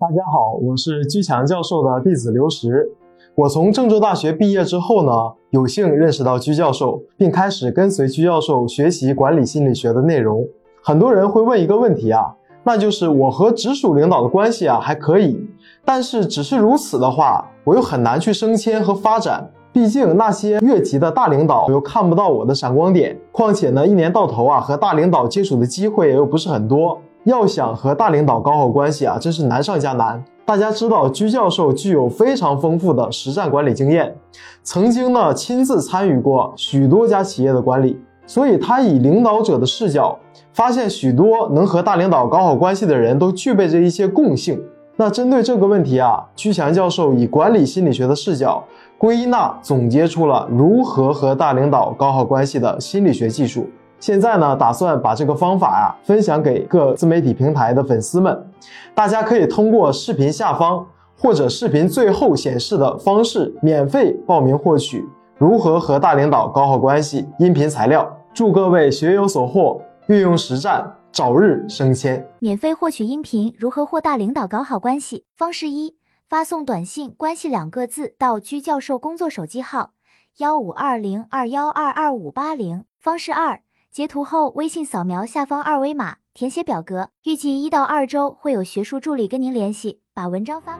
大家好，我是居强教授的弟子刘石。我从郑州大学毕业之后呢，有幸认识到居教授，并开始跟随居教授学习管理心理学的内容。很多人会问一个问题啊，那就是我和直属领导的关系啊还可以，但是只是如此的话，我又很难去升迁和发展。毕竟那些越级的大领导又看不到我的闪光点，况且呢，一年到头啊和大领导接触的机会又不是很多。要想和大领导搞好关系啊，真是难上加难。大家知道，居教授具有非常丰富的实战管理经验，曾经呢亲自参与过许多家企业的管理，所以他以领导者的视角，发现许多能和大领导搞好关系的人都具备着一些共性。那针对这个问题啊，居强教授以管理心理学的视角，归纳总结出了如何和大领导搞好关系的心理学技术。现在呢，打算把这个方法呀分享给各自媒体平台的粉丝们，大家可以通过视频下方或者视频最后显示的方式免费报名获取如何和大领导搞好关系音频材料。祝各位学有所获，运用实战，早日升迁。免费获取音频如何和大领导搞好关系？方式一：发送短信“关系”两个字到居教授工作手机号幺五二零二幺二二五八零。方式二。截图后，微信扫描下方二维码，填写表格。预计一到二周会有学术助理跟您联系，把文章发。